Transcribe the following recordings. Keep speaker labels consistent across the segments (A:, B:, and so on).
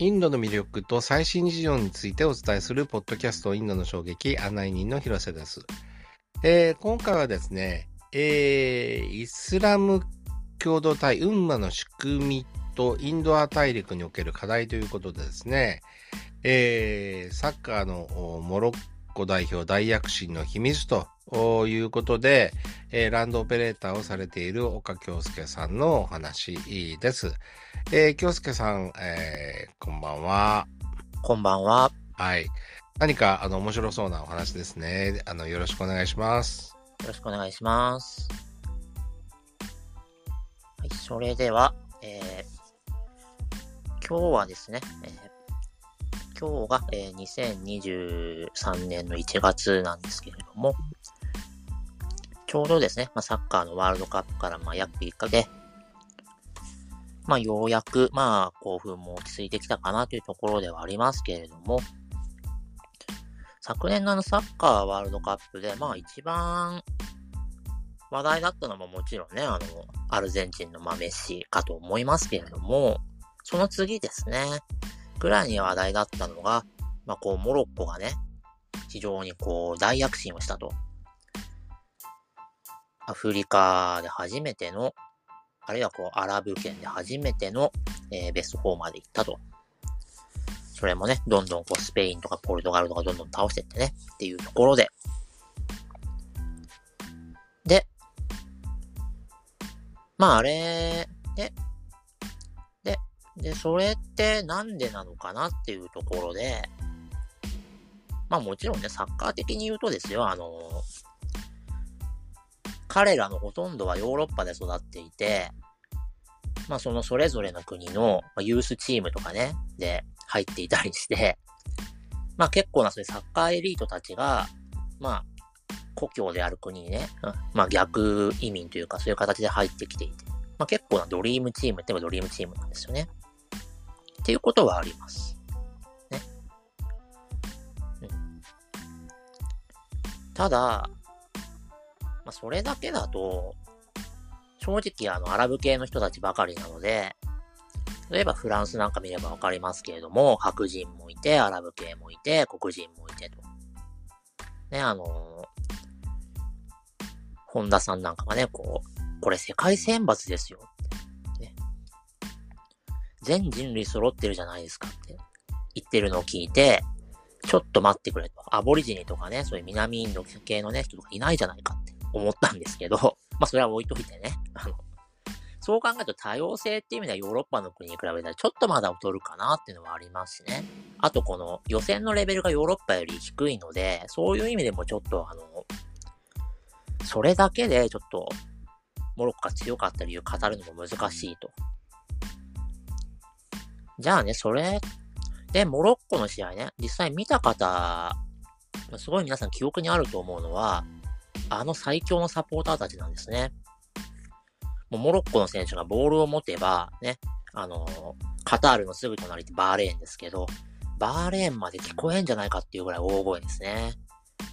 A: インドの魅力と最新事情についてお伝えするポッドキャストインドの衝撃案内人の広瀬です。えー、今回はですね、えー、イスラム共同体ウンマの仕組みとインドア大陸における課題ということでですね、えー、サッカーのモロッコ代表大躍進の秘密ということで、えー、ランドオペレーターをされている岡京介さんのお話です。えー、京介さん、えー、こんばんは。
B: こんばんは。
A: はい。何か、あの、面白そうなお話ですね。あの、よろしくお願いします。
B: よろしくお願いします。はい、それでは、えー、今日はですね、えー、今日が、えー、2023年の1月なんですけれども、ちょうどですね、まあ、サッカーのワールドカップからまあ約1ヶ月、まあ、ようやく、まあ、興奮も落ち着いてきたかなというところではありますけれども、昨年のあのサッカーワールドカップで、まあ一番話題だったのももちろんね、あの、アルゼンチンのまあメッシかと思いますけれども、その次ですね、ぐらいに話題だったのが、まあこう、モロッコがね、非常にこう、大躍進をしたと。アフリカで初めての、あるいはこう、アラブ圏で初めての、えー、ベスト4まで行ったと。それもね、どんどんこう、スペインとかポルトガルとかどんどん倒してってね、っていうところで。で、まああれ、で、で、で、それってなんでなのかなっていうところで、まあもちろんね、サッカー的に言うとですよ、あの、彼らのほとんどはヨーロッパで育っていて、まあそのそれぞれの国のユースチームとかね、で入っていたりして、まあ結構なそういうサッカーエリートたちが、まあ故郷である国にね、まあ逆移民というかそういう形で入ってきていて、まあ結構なドリームチームって言えばドリームチームなんですよね。っていうことはあります。ね。うん、ただ、まあ、それだけだと、正直あの、アラブ系の人たちばかりなので、例えばフランスなんか見ればわかりますけれども、白人もいて、アラブ系もいて、黒人もいてと。ね、あのー、本田さんなんかがね、こう、これ世界選抜ですよ。ね、全人類揃ってるじゃないですかって言ってるのを聞いて、ちょっと待ってくれと。アボリジニとかね、そういう南インド系のね、人とかいないじゃないかって思ったんですけど、まあそれは置いといてね。あの、そう考えると多様性っていう意味ではヨーロッパの国に比べたらちょっとまだ劣るかなっていうのはありますしね。あとこの予選のレベルがヨーロッパより低いので、そういう意味でもちょっとあの、それだけでちょっとモロッコが強かった理由語るのも難しいと。じゃあね、それで、モロッコの試合ね、実際見た方、すごい皆さん記憶にあると思うのは、あの最強のサポーターたちなんですね。もうモロッコの選手がボールを持てば、ね、あのカタールのすぐ隣ってバーレーンですけど、バーレーンまで聞こえんじゃないかっていうぐらい大声ですね。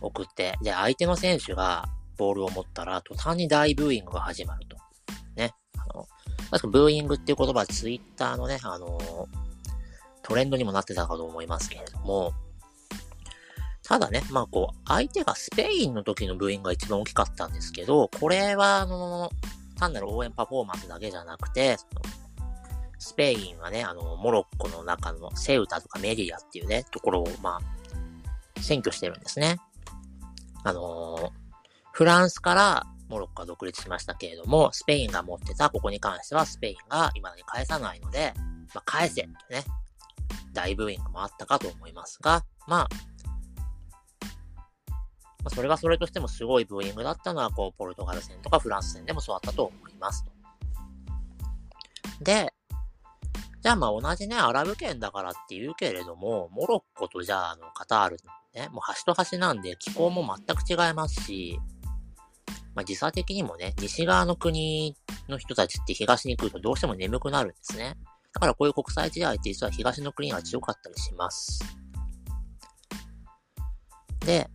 B: 送って。で、相手の選手がボールを持ったら、途端に大ブーイングが始まると。ね。あの、確かブーイングっていう言葉はツイッターのね、あのトレンドにもなってたかと思いますけれども、ただね、まあこう、相手がスペインの時のブーイングが一番大きかったんですけど、これはあの、単なる応援パフォーマンスだけじゃなくて、スペインはね、あの、モロッコの中のセウタとかメリアっていうね、ところを、まあ、占拠してるんですね。あのフランスからモロッコは独立しましたけれども、スペインが持ってたここに関してはスペインが未だに返さないので、まあ、返せってね、大ブーイングもあったかと思いますが、まあ、まあ、それがそれとしてもすごいブーイングだったのは、こう、ポルトガル戦とかフランス戦でもそうだったと思いますで、じゃあまあ同じね、アラブ圏だからって言うけれども、モロッコとじゃああのカタールね、もう端と端なんで気候も全く違いますし、まあ時差的にもね、西側の国の人たちって東に来るとどうしても眠くなるんですね。だからこういう国際試合って実は東の国が強かったりします。で、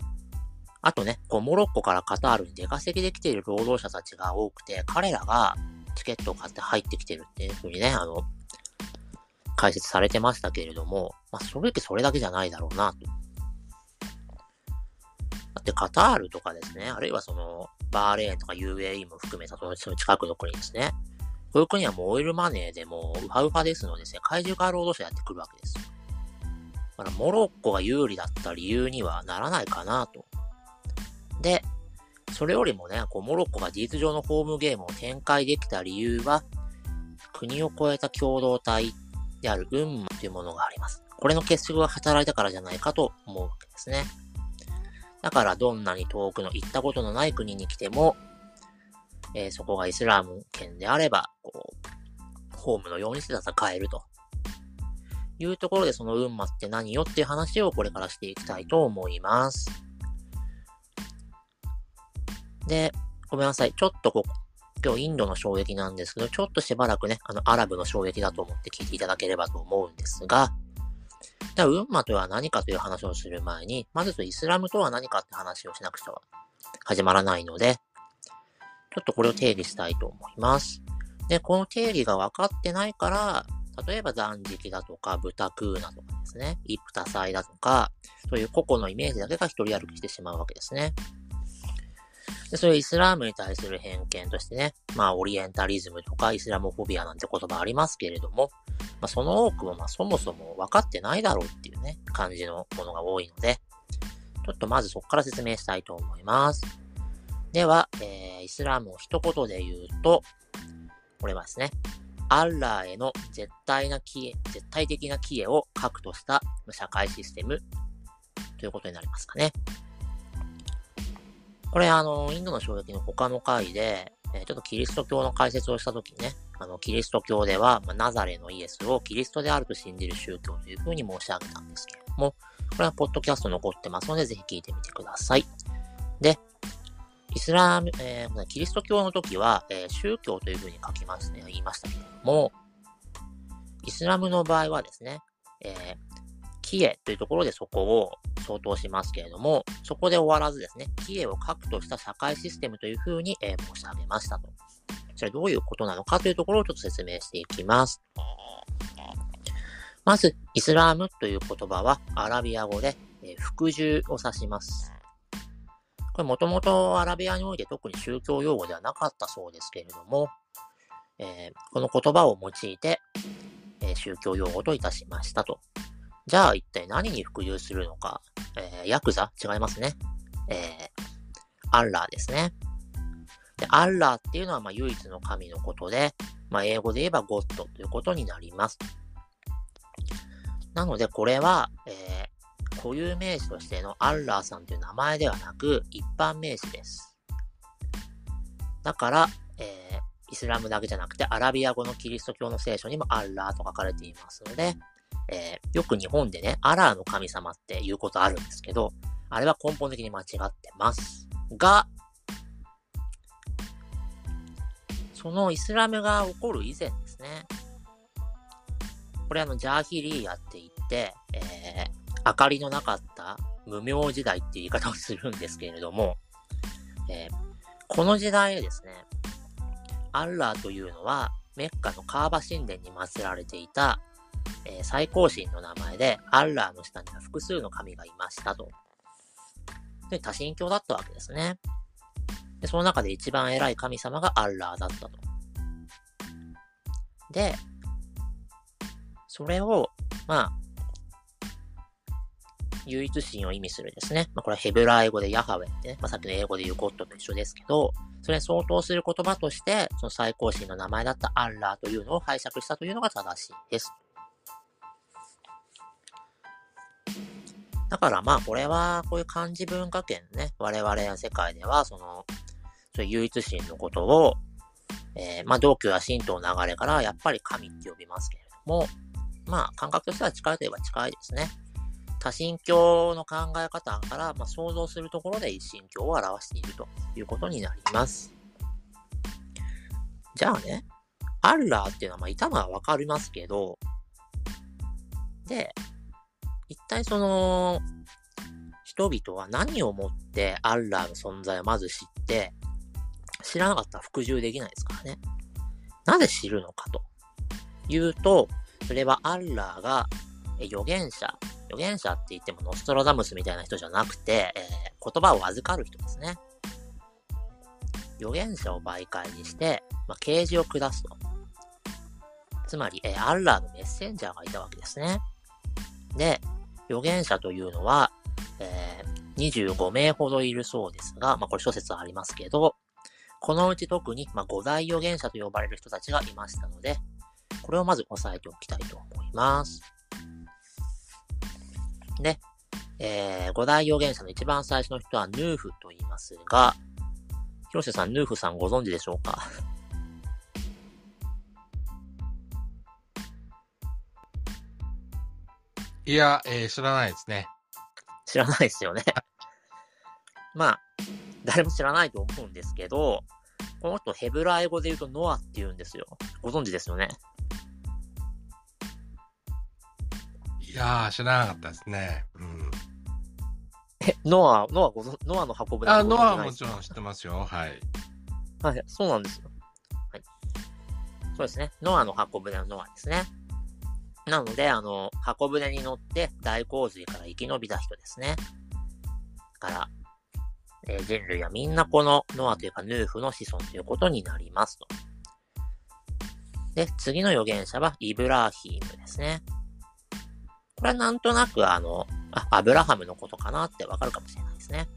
B: あとね、こう、モロッコからカタールに出稼ぎできている労働者たちが多くて、彼らがチケットを買って入ってきてるっていう風にね、あの、解説されてましたけれども、まあ、正直それだけじゃないだろうな、と。だってカタールとかですね、あるいはその、バーレーンとか UAE も含めたその近くの国ですね。こういう国はもうオイルマネーでもうウハウハですので、世界中から労働者やってくるわけです。だからモロッコが有利だった理由にはならないかなと。で、それよりもね、こうモロッコが事実上のホームゲームを展開できた理由は、国を超えた共同体である運馬というものがあります。これの結束が働いたからじゃないかと思うわけですね。だからどんなに遠くの行ったことのない国に来ても、えー、そこがイスラム圏であれば、こう、ホームのようにして戦えると。いうところでその運馬って何よっていう話をこれからしていきたいと思います。で、ごめんなさい。ちょっとこ今日インドの衝撃なんですけど、ちょっとしばらくね、あの、アラブの衝撃だと思って聞いていただければと思うんですが、じゃあ、ウンマとは何かという話をする前に、まずイスラムとは何かって話をしなくちゃ始まらないので、ちょっとこれを定義したいと思います。で、この定義が分かってないから、例えば残食だとか、豚食うなとかですね、一夫多妻だとか、そういう個々のイメージだけが一人歩きしてしまうわけですね。で、そういうイスラームに対する偏見としてね、まあ、オリエンタリズムとかイスラムフォビアなんて言葉ありますけれども、まあ、その多くも、まあ、そもそも分かってないだろうっていうね、感じのものが多いので、ちょっとまずそこから説明したいと思います。では、えー、イスラームを一言で言うと、これはですね、アッラーへの絶対な帰絶対的な帰依を核とした社会システムということになりますかね。これあの、インドの衝撃の他の回で、えちょっとキリスト教の解説をしたときにね、あの、キリスト教では、まあ、ナザレのイエスをキリストであると信じる宗教というふうに申し上げたんですけれども、これはポッドキャスト残ってますので、ぜひ聞いてみてください。で、イスラム、えー、キリスト教の時は、えー、宗教というふうに書きますね、言いましたけれども、イスラムの場合はですね、えー、キエというところでそこを相当しますけれども、そこで終わらずですね、キエを核とした社会システムというふうに、え、申し上げましたと。それどういうことなのかというところをちょっと説明していきます。まず、イスラームという言葉はアラビア語で、え、服従を指します。これもともとアラビアにおいて特に宗教用語ではなかったそうですけれども、えー、この言葉を用いて、えー、宗教用語といたしましたと。じゃあ一体何に服従するのか。えー、ヤクザ？違いますね。えー、アッラーですね。で、アッラーっていうのはま唯一の神のことで、まあ英語で言えばゴッドということになります。なのでこれは、えー、固有名詞としてのアッラーさんという名前ではなく、一般名詞です。だから、えー、イスラムだけじゃなくて、アラビア語のキリスト教の聖書にもアッラーと書かれていますので、えー、よく日本でね、アラーの神様って言うことあるんですけど、あれは根本的に間違ってます。が、そのイスラムが起こる以前ですね。これあの、ジャーヒリーヤって言って、えー、明かりのなかった無名時代っていう言い方をするんですけれども、えー、この時代ですね、アッラーというのは、メッカのカーバ神殿に祀られていたえー、最高神の名前で、アッラーの下には複数の神がいましたと。で、多神教だったわけですね。で、その中で一番偉い神様がアッラーだったと。で、それを、まあ、唯一神を意味するですね。まあ、これはヘブライ語でヤハウェってね、まあ、さっきの英語で言うゴッドと一緒ですけど、それに相当する言葉として、その最高神の名前だったアッラーというのを拝借したというのが正しいです。だからまあこれはこういう漢字文化圏ね、我々の世界ではその、そういう唯一神のことを、えー、まあ道教や神道の流れからやっぱり神って呼びますけれども、まあ感覚としては近いといえば近いですね。多神教の考え方から、まあ、想像するところで一神教を表しているということになります。じゃあね、アッラーっていうのはまあいたのはわかりますけど、で、一体その、人々は何をもってアッラーの存在をまず知って、知らなかったら服従できないですからね。なぜ知るのかというと、それはアッラーが預言者、預言者って言ってもノストラダムスみたいな人じゃなくて、えー、言葉を預かる人ですね。預言者を媒介にして、まあ、啓示を下すと。つまり、えー、アッラーのメッセンジャーがいたわけですね。で、預言者というのは、えー、25名ほどいるそうですが、まあ、これ諸説ありますけど、このうち特に、まあ、五大預言者と呼ばれる人たちがいましたので、これをまず押さえておきたいと思います。で、えー、五大預言者の一番最初の人はヌーフと言いますが、広瀬さん、ヌーフさんご存知でしょうか？
A: いや、えー、知らないですね。
B: 知らないですよね。まあ、誰も知らないと思うんですけど、この人ヘブライ語で言うとノアって言うんですよ。ご存知ですよね？
A: いやー、知らなかったですね。うん。
B: え、ノア、ノアごノアの箱舟
A: あ、ノアもちろん知ってますよ。はい。
B: はい、そうなんですよ。はい。そうですね。ノアの箱舟のノアですね。なので、あの、箱舟に乗って大洪水から生き延びた人ですね。から、えー、人類はみんなこのノアというかヌーフの子孫ということになりますと。で、次の預言者はイブラーヒームですね。これはなんとなくあの、あ、アブラハムのことかなってわかるかもしれないですね。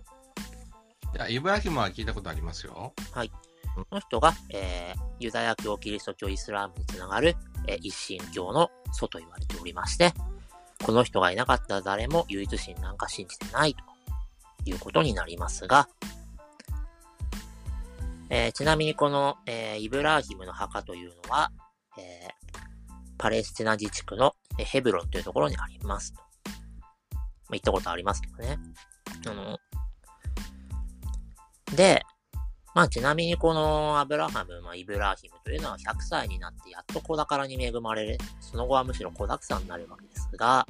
A: いや、イブラヒムは聞いたことありますよ。
B: はい。この人が、えー、ユダヤ教、キリスト教、イスラームにつながる、え、一神教の祖と言われておりまして、この人がいなかったら誰も唯一神なんか信じてないということになりますが、えー、ちなみにこの、えー、イブラーヒムの墓というのは、えー、パレスチナ自治区のヘブロンというところにあります。まあ、行ったことありますけどね。あの、で、まあちなみにこのアブラハム、まあ、イブラヒムというのは100歳になってやっと子宝に恵まれる。その後はむしろ子沢山になるわけですが、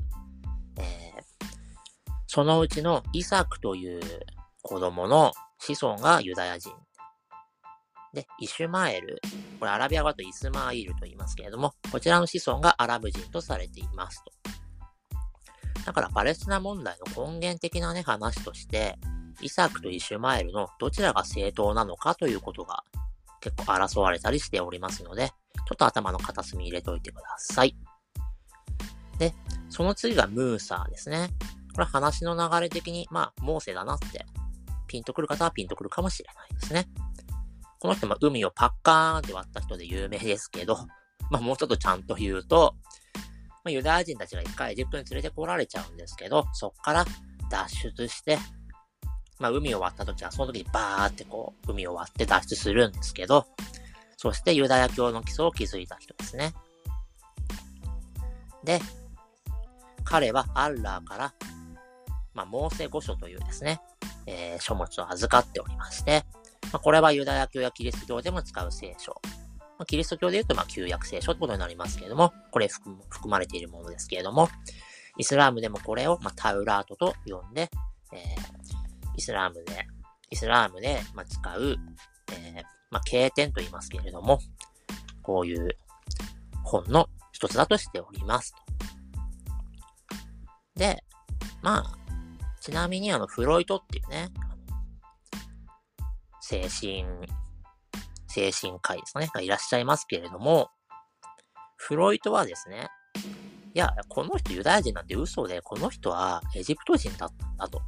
B: えー、そのうちのイサクという子供の子孫がユダヤ人。で、イシュマエル。これアラビア語とイスマイルと言いますけれども、こちらの子孫がアラブ人とされていますと。だからパレスチナ問題の根源的なね、話として、イサクとイシュマエルのどちらが正当なのかということが結構争われたりしておりますので、ちょっと頭の片隅入れといてください。で、その次がムーサーですね。これ話の流れ的に、まあ、モーセだなって、ピンとくる方はピンとくるかもしれないですね。この人も海をパッカーンって割った人で有名ですけど、まあもうちょっとちゃんと言うと、まあ、ユダヤ人たちが一回エジプトに連れてこられちゃうんですけど、そっから脱出して、まあ海を割った時はその時にバーってこう、海を割って脱出するんですけど、そしてユダヤ教の基礎を築いた人ですね。で、彼はアッラーから、まあ、モーセ御書というですね、えー、書物を預かっておりまして、まあ、これはユダヤ教やキリスト教でも使う聖書。まあ、キリスト教で言うと、まあ、旧約聖書ってことになりますけれども、これ含まれているものですけれども、イスラームでもこれを、まあ、タウラートと呼んで、えー、イスラームで、イスラームで、ま、使う、えー、まあ、経典と言いますけれども、こういう本の一つだとしております。で、まあ、ちなみにあの、フロイトっていうね、精神、精神科医ですね、がいらっしゃいますけれども、フロイトはですね、いや、この人ユダヤ人なんて嘘で、この人はエジプト人だったんだと。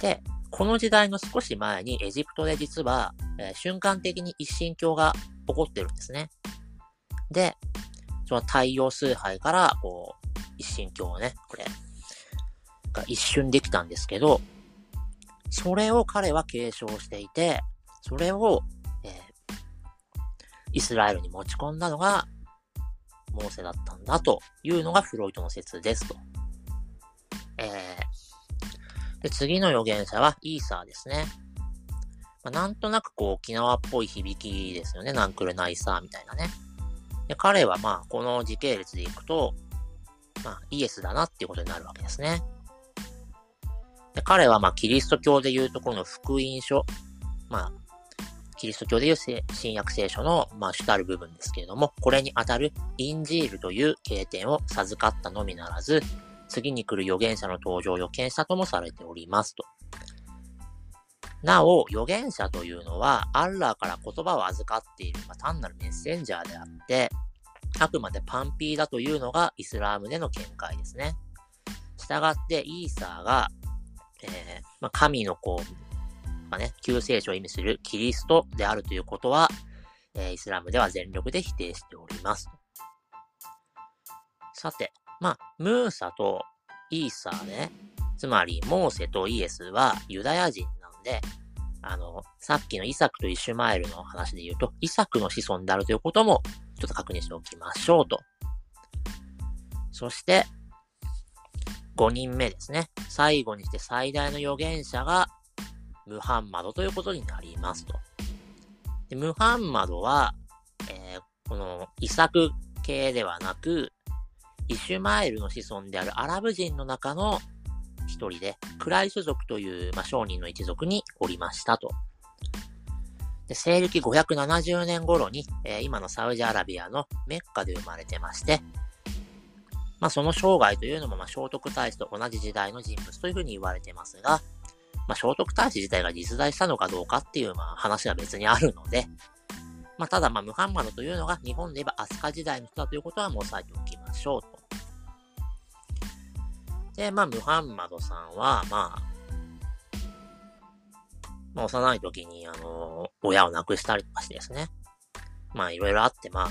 B: で、この時代の少し前にエジプトで実は、えー、瞬間的に一神教が起こってるんですね。で、その太陽崇拝から、こう、一神教をね、これ、が一瞬できたんですけど、それを彼は継承していて、それを、えー、イスラエルに持ち込んだのが、モーセだったんだというのがフロイトの説ですと。で次の預言者はイーサーですね。まあ、なんとなくこう沖縄っぽい響きですよね。ナンクルナイサーみたいなね。で彼はまあこの時系列でいくと、まあイエスだなっていうことになるわけですね。で彼はまあキリスト教でいうところの福音書、まあ、キリスト教でいう新約聖書の、まあ、主たる部分ですけれども、これにあたるインジールという経典を授かったのみならず、次に来る預言者の登場を予見したともされておりますと。なお、預言者というのは、アッラーから言葉を預かっている、まあ、単なるメッセンジャーであって、あくまでパンピーだというのがイスラームでの見解ですね。したがって、イーサーが、えー、まあ、神の子、まあね、救世主を意味するキリストであるということは、えー、イスラムでは全力で否定しております。さて、まあ、ムーサとイーサーね、つまりモーセとイエスはユダヤ人なんで、あの、さっきのイサクとイシュマエルの話で言うと、イサクの子孫であるということも、ちょっと確認しておきましょうと。そして、5人目ですね。最後にして最大の預言者が、ムハンマドということになりますと。でムハンマドは、えー、このイサク系ではなく、イシュマエルの子孫であるアラブ人の中の一人で、クライシュ族という、まあ、商人の一族におりましたと。で西暦570年頃に、えー、今のサウジアラビアのメッカで生まれてまして、まあ、その生涯というのも、まあ、聖徳太子と同じ時代の人物というふうに言われてますが、まあ、聖徳太子自体が実在したのかどうかっていう、まあ、話は別にあるので、まあ、ただ、まあ、ムハンマドというのが日本で言えば飛鳥時代の人だということはもう押さえておきましょうと。で、まあ、ムハンマドさんは、まあ、まあ、幼い時に、あの、親を亡くしたりとかしてですね。まあ、いろいろあって、まあ、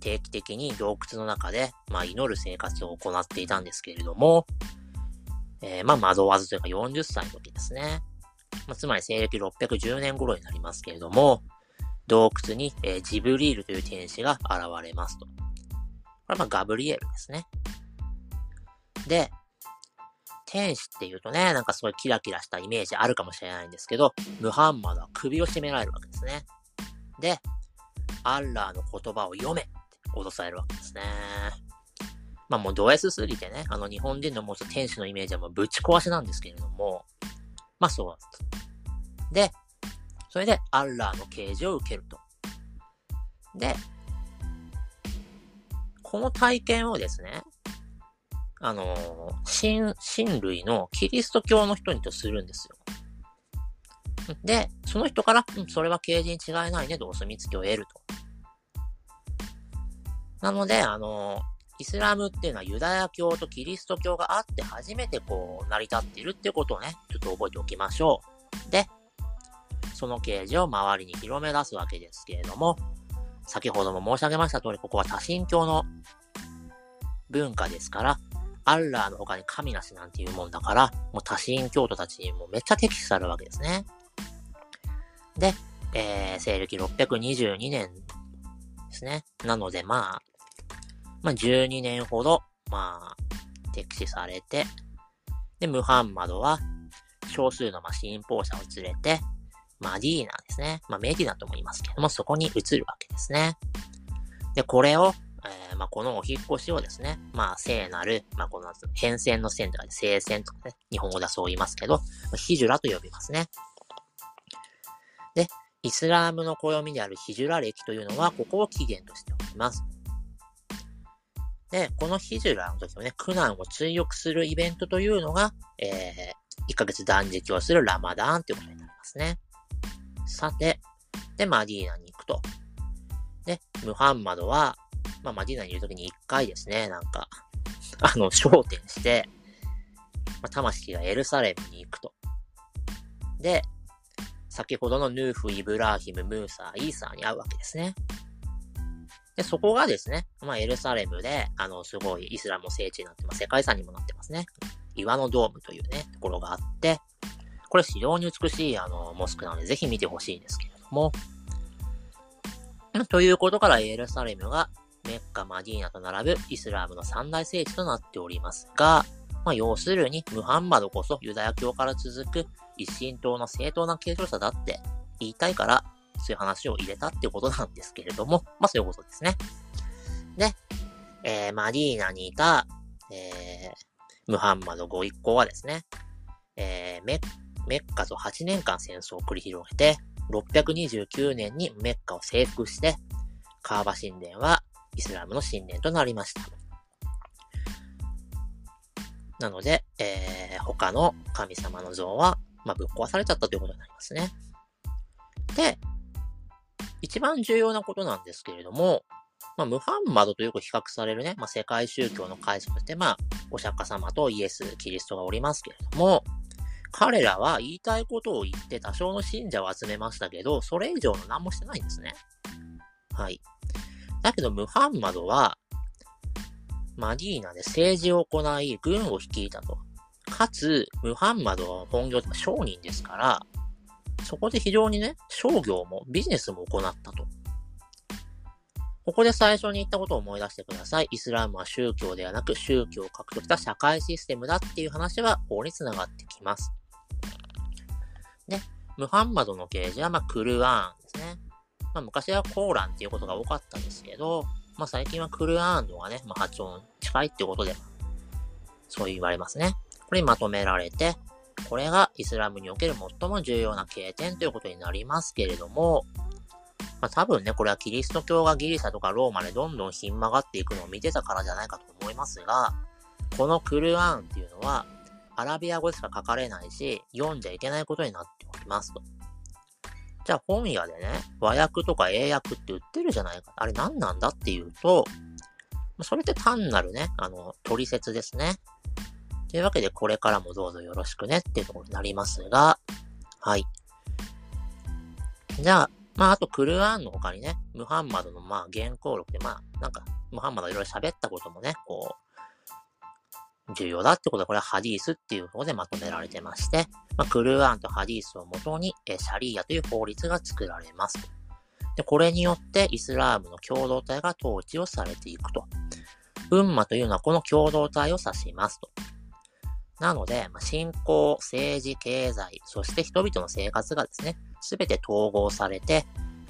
B: 定期的に洞窟の中で、まあ、祈る生活を行っていたんですけれども、えー、まあ、惑わずというか40歳の時ですね。まあ、つまり西暦610年頃になりますけれども、洞窟に、えー、ジブリールという天使が現れますと。これはまあガブリエルですね。で、天使って言うとね、なんかすごいキラキラしたイメージあるかもしれないんですけど、ムハンマドは首を絞められるわけですね。で、アッラーの言葉を読めって脅されるわけですね。まあもうド S すぎてね、あの日本人のもう天使のイメージはもうぶち壊しなんですけれども、まあそうなんです。で、それでアッラーの啓示を受けると。で、この体験をですね、あの、新、親類のキリスト教の人にとするんですよ。で、その人から、うん、それは啓示に違いないねとお墨付きを得ると。なので、あの、イスラムっていうのはユダヤ教とキリスト教があって初めてこう成り立っているっていうことをね、ちょっと覚えておきましょう。で、その啓示を周りに広め出すわけですけれども、先ほども申し上げました通り、ここは多神教の文化ですから、アッラーの他に神なしなんていうもんだから、もう多神教徒たちにもめっちゃ敵視されるわけですね。で、えー、西暦622年ですね。なので、まあ、まあ、12年ほど、まあ、敵視されて、で、ムハンマドは、少数の、まあ、信奉者を連れて、マディーナですね。まあ、メディナとも言いますけども、そこに移るわけですね。で、これを、えー、まあ、このお引越しをですね、まあ、聖なる、まあ、この変遷の線とかで、聖戦とかね、日本語ではそう言いますけど、ヒジュラと呼びますね。で、イスラームの暦であるヒジュラ歴というのは、ここを起源としております。で、このヒジュラの時のね、苦難を追憶するイベントというのが、えー、1ヶ月断食をするラマダーンということになりますね。さて、で、マディーナに行くと。で、ムハンマドは、まあ、マディーナにいるときに一回ですね、なんか、あの、焦点して、まあ、魂がエルサレムに行くと。で、先ほどのヌーフ、イブラーヒム、ムーサー、イーサーに会うわけですね。で、そこがですね、まあ、エルサレムで、あの、すごいイスラムの聖地になってます。世界遺産にもなってますね。岩のドームというね、ところがあって、これ非常に美しい、あの、モスクなので、ぜひ見てほしいんですけれども、ということからエルサレムがメッカ、マディーナと並ぶイスラームの三大聖地となっておりますが、まあ、要するに、ムハンマドこそユダヤ教から続く一神党の正当な継承者だって言いたいから、そういう話を入れたってことなんですけれども、まあそういうことですね。で、えー、マディーナにいた、えー、ムハンマドご一行はですね、えー、メメッカと8年間戦争を繰り広げて、629年にメッカを征服して、カーバ神殿はイスラムの神殿となりました。なので、えー、他の神様の像は、まあ、ぶっ壊されちゃったということになりますね。で、一番重要なことなんですけれども、まあ、ムハンマドとよく比較されるね、まあ、世界宗教の解釈として、まあ、お釈迦様とイエス、キリストがおりますけれども、彼らは言いたいことを言って多少の信者を集めましたけど、それ以上の何もしてないんですね。はい。だけど、ムハンマドは、マディーナで政治を行い、軍を率いたと。かつ、ムハンマドは本業は商人ですから、そこで非常にね、商業もビジネスも行ったと。ここで最初に言ったことを思い出してください。イスラームは宗教ではなく宗教を獲得した社会システムだっていう話はここに繋がってきます。ね、ムハンマドの啓示は、まあ、クルアーンですね。まあ、昔はコーランっていうことが多かったんですけど、まあ、最近はクルアーンのがね、まあ、発音近いってことで、そう言われますね。これにまとめられて、これがイスラムにおける最も重要な経典ということになりますけれども、まあ、多分ね、これはキリスト教がギリシャとかローマでどんどんひん曲がっていくのを見てたからじゃないかと思いますが、このクルアーンっていうのは、アラビア語しか書かれないし、読んじゃいけないことになっておりますと。じゃあ本屋でね、和訳とか英訳って売ってるじゃないか。あれ何なんだっていうと、それって単なるね、あの、取説ですね。というわけで、これからもどうぞよろしくねっていうところになりますが、はい。じゃあ、まあ、あと、クルアーンの他にね、ムハンマドの、まあ、原稿録で、まあ、なんか、ムハンマドいろいろ喋ったこともね、こう、重要だってことで、これはハディースっていう方でまとめられてまして、まあ、クルーアンとハディースをもとに、えシャリーアという法律が作られます。で、これによってイスラームの共同体が統治をされていくと。ウンマというのはこの共同体を指しますと。なので、ま、信仰、政治、経済、そして人々の生活がですね、すべて統合されて、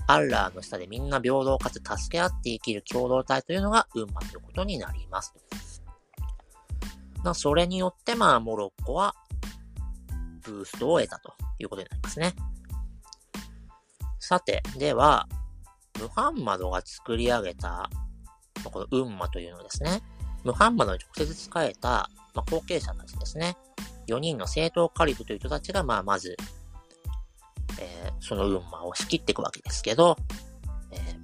B: アッラーの下でみんな平等かつ助け合って生きる共同体というのがウンマということになります。まそれによって、まあ、モロッコは、ブーストを得たということになりますね。さて、では、ムハンマドが作り上げた、このウンマというのですね。ムハンマドに直接仕えた、まあ、後継者たちですね。4人の正統カリフという人たちが、まあ、まず、えー、そのウンマを仕切っていくわけですけど、えー、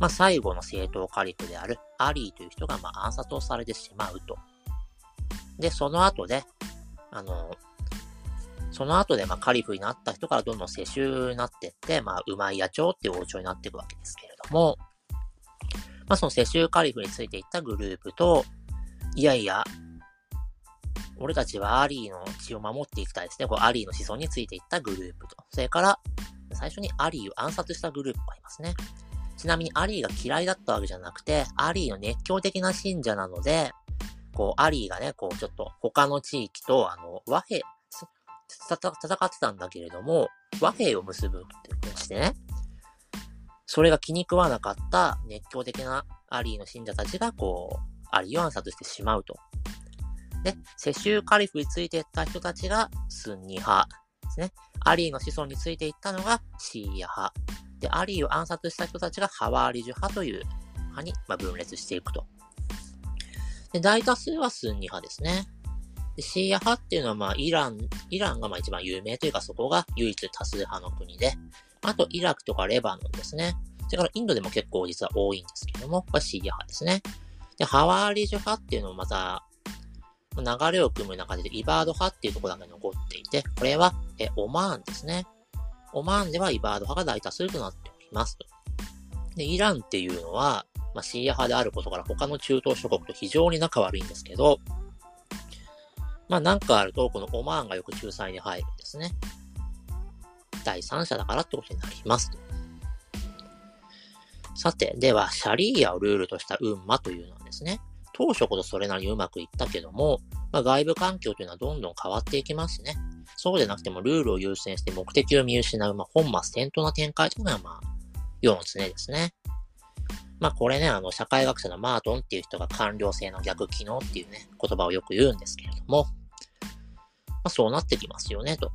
B: まあ、最後の正統カリフであるアリーという人が、まあ、暗殺をされてしまうと。で、その後で、あの、その後で、まあ、カリフになった人からどんどん世襲になっていって、まあ、ウマイヤ朝っていう王朝になっていくわけですけれども、まあ、その世襲カリフについていったグループと、いやいや、俺たちはアリーの血を守っていきたいですね。こうアリーの子孫についていったグループと。それから、最初にアリーを暗殺したグループがいますね。ちなみにアリーが嫌いだったわけじゃなくて、アリーの熱狂的な信者なので、こう、アリーがね、こう、ちょっと他の地域と、あの、和平、戦ってたんだけれども、和平を結ぶってことしてね、それが気に食わなかった熱狂的なアリーの信者たちが、こう、アリーを暗殺してしまうと。で、世襲カリフについていった人たちがスンニ派ですね。アリーの子孫についていったのがシーヤ派。で、アリーを暗殺した人たちがハワーリジュ派という派に、ま分裂していくと。で、大多数はスンニ派ですね。で、シーヤ派っていうのは、まあ、イラン、イランがまあ一番有名というか、そこが唯一多数派の国で、あと、イラクとかレバノンですね。それから、インドでも結構実は多いんですけども、これシーヤ派ですね。で、ハワーリジュ派っていうのもまた、流れを組む中でイバード派っていうところだけ残っていて、これは、え、オマーンですね。オマーンではイバード派が大多数となっております。で、イランっていうのは、まあ、シーア派であることから他の中東諸国と非常に仲悪いんですけど、まあなんかあると、このオマーンがよく仲裁に入るんですね。第三者だからってことになります。さて、では、シャリーアをルールとしたウンマというのはですね、当初こそそれなりにうまくいったけども、まあ、外部環境というのはどんどん変わっていきますね。そうでなくてもルールを優先して目的を見失う、まあ、本末転倒な展開というのは、まあ、世の常ですね。まあこれね、あの、社会学者のマートンっていう人が官僚性の逆機能っていうね、言葉をよく言うんですけれども、まあそうなってきますよね、と。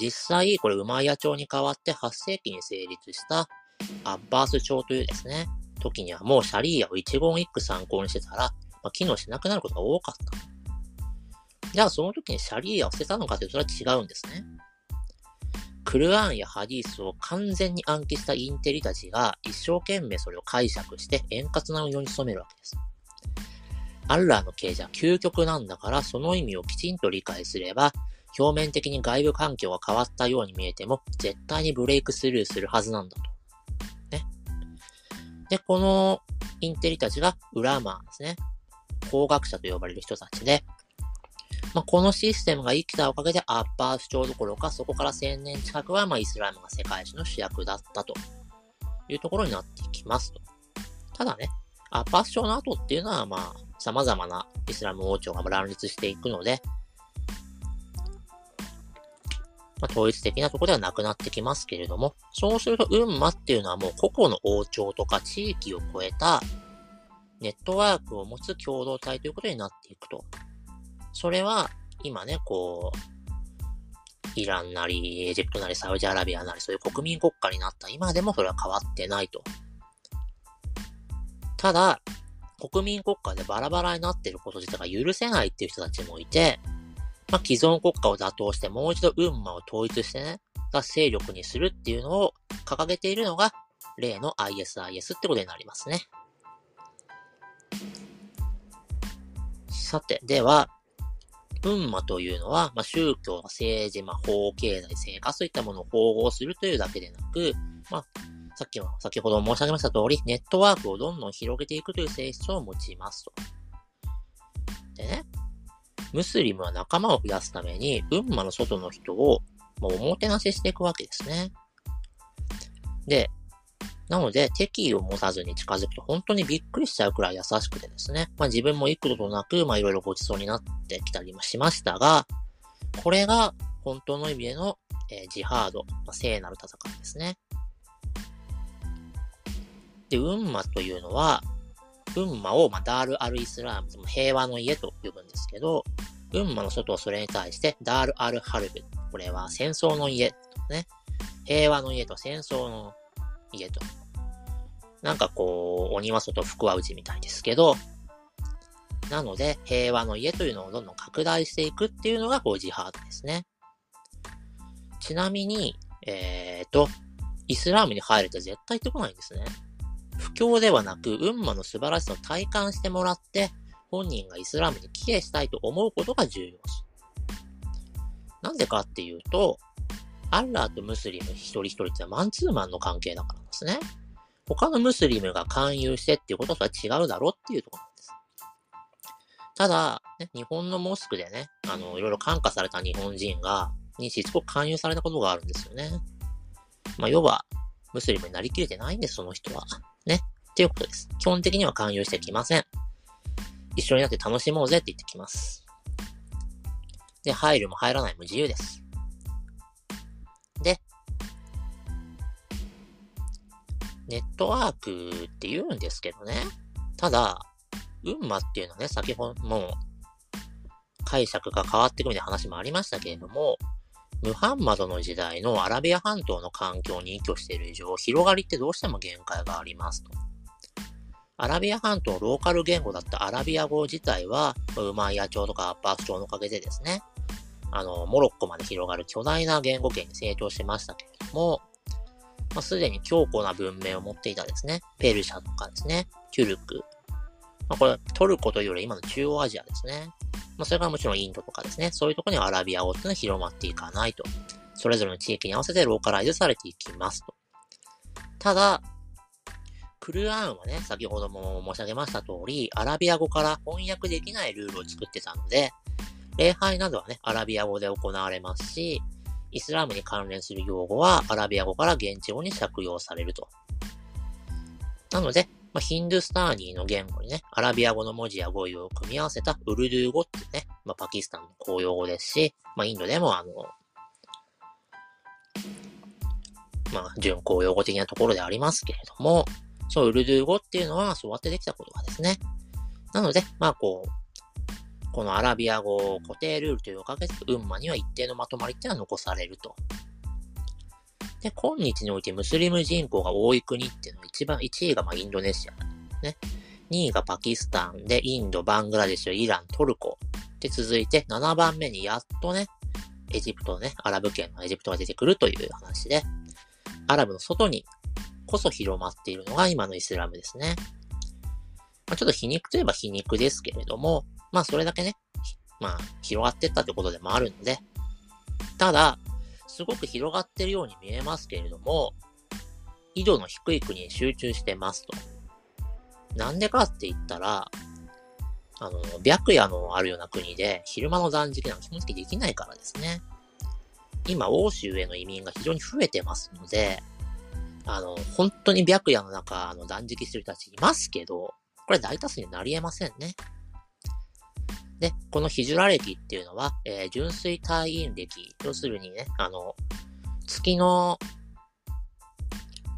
B: 実際、これ、ウマイヤ朝に代わって8世紀に成立したアッバース朝というですね、時にはもうシャリーヤを一言一句参考にしてたら、まあ、機能しなくなることが多かった。じゃあその時にシャリーヤを捨てたのかというとそれは違うんですね。クルアーンやハディースを完全に暗記したインテリたちが一生懸命それを解釈して円滑な運用に努めるわけです。アッラーの刑事は究極なんだからその意味をきちんと理解すれば表面的に外部環境が変わったように見えても絶対にブレイクスルーするはずなんだと。ね。で、このインテリたちがウラマーですね。工学者と呼ばれる人たちで、まあ、このシステムが生きたおかげでアッパー主張どころか、そこから1000年近くは、ま、イスラムが世界史の主役だったというところになっていきますと。ただね、アッパー主張の後っていうのは、まあ、様々なイスラム王朝が乱立していくので、まあ、統一的なところではなくなってきますけれども、そうすると、運馬っていうのはもう個々の王朝とか地域を超えたネットワークを持つ共同体ということになっていくと。それは、今ね、こう、イランなり、エジプトなり、サウジアラビアなり、そういう国民国家になった今でもそれは変わってないと。ただ、国民国家でバラバラになっていること自体が許せないっていう人たちもいて、まあ、既存国家を打倒してもう一度運馬を統一してね、が勢力にするっていうのを掲げているのが、例の ISIS ってことになりますね。さて、では、運馬というのは、まあ、宗教、政治、まあ、法、経済、生活といったものを統合するというだけでなく、まあ、さっきも、先ほど申し上げました通り、ネットワークをどんどん広げていくという性質を持ちますと。でね、ムスリムは仲間を増やすために、運馬の外の人を、まあ、おもてなししていくわけですね。で、なので、敵意を持たずに近づくと本当にびっくりしちゃうくらい優しくてですね。まあ自分も幾度となく、まあいろいろごちそうになってきたりもしましたが、これが本当の意味での、えー、ジハード、まあ、聖なる戦いですね。で、ウンマというのは、ウンマを、まあ、ダール・アル・イスラーム、平和の家と呼ぶんですけど、ウンマの外をそれに対して、ダール・アル・ハルブ。これは戦争の家、ね。平和の家と戦争の家と。なんかこう、鬼は外、福は内みたいですけど、なので、平和の家というのをどんどん拡大していくっていうのが、こう、ジハードですね。ちなみに、えっ、ー、と、イスラームに入ると絶対行ってこないんですね。不況ではなく、運馬の素晴らしさを体感してもらって、本人がイスラムに帰依したいと思うことが重要です。なんでかっていうと、アッラーとムスリム一人一人ってマンツーマンの関係だからですね。他のムスリムが勧誘してっていうこととは違うだろうっていうところなんです。ただ、ね、日本のモスクでね、あの、いろいろ感化された日本人が、にしつこく勧誘されたことがあるんですよね。まあ、要は、ムスリムになりきれてないんです、その人は。ね。っていうことです。基本的には勧誘してきません。一緒になって楽しもうぜって言ってきます。で、入るも入らないも自由です。ネットワークって言うんですけどね。ただ、運馬っていうのはね、先ほども解釈が変わってくるみたいな話もありましたけれども、ムハンマドの時代のアラビア半島の環境に依拠している以上、広がりってどうしても限界がありますと。アラビア半島のローカル言語だったアラビア語自体は、ウマイヤ朝とかアッパース朝のおかげでですね、あの、モロッコまで広がる巨大な言語圏に成長してましたけれども、まあ、すでに強固な文明を持っていたですね、ペルシャとかですね、キュルク。まあ、これ、トルコというより今の中央アジアですね。まあ、それからもちろんインドとかですね、そういうところにアラビア語っていうのは広まっていかないと。それぞれの地域に合わせてローカライズされていきますと。ただ、クルアーンはね、先ほども申し上げました通り、アラビア語から翻訳できないルールを作ってたので、礼拝などはね、アラビア語で行われますし、イスラムに関連する用語はアラビア語から現地語に借用されると。なので、まあ、ヒンドゥスターニーの言語にね、アラビア語の文字や語彙を組み合わせたウルドゥー語ってね、まあ、パキスタンの公用語ですし、まあ、インドでもあの、まあ、準公用語的なところでありますけれども、そう、ウルドゥー語っていうのはそうやってできたことがですね。なので、まあこう、このアラビア語固定ルールというおかげで、ウンマには一定のまとまりっていうのは残されると。で、今日においてムスリム人口が多い国っていうのは一番、1位がまあインドネシア。ね。2位がパキスタンで、インド、バングラデシュ、イラン、トルコ。で、続いて7番目にやっとね、エジプトね、アラブ圏のエジプトが出てくるという話で、アラブの外にこそ広まっているのが今のイスラムですね。まあ、ちょっと皮肉といえば皮肉ですけれども、まあそれだけね、まあ広がってったってことでもあるので、ただ、すごく広がってるように見えますけれども、緯度の低い国に集中してますと。なんでかって言ったら、あの、白夜のあるような国で、昼間の断食なんか基本的できないからですね。今、欧州への移民が非常に増えてますので、あの、本当に白夜の中、あの、断食してる人たちいますけど、これ大多数になり得ませんね。で、このヒジュラ歴っていうのは、えー、純粋退院歴、要するにね、あの、月の、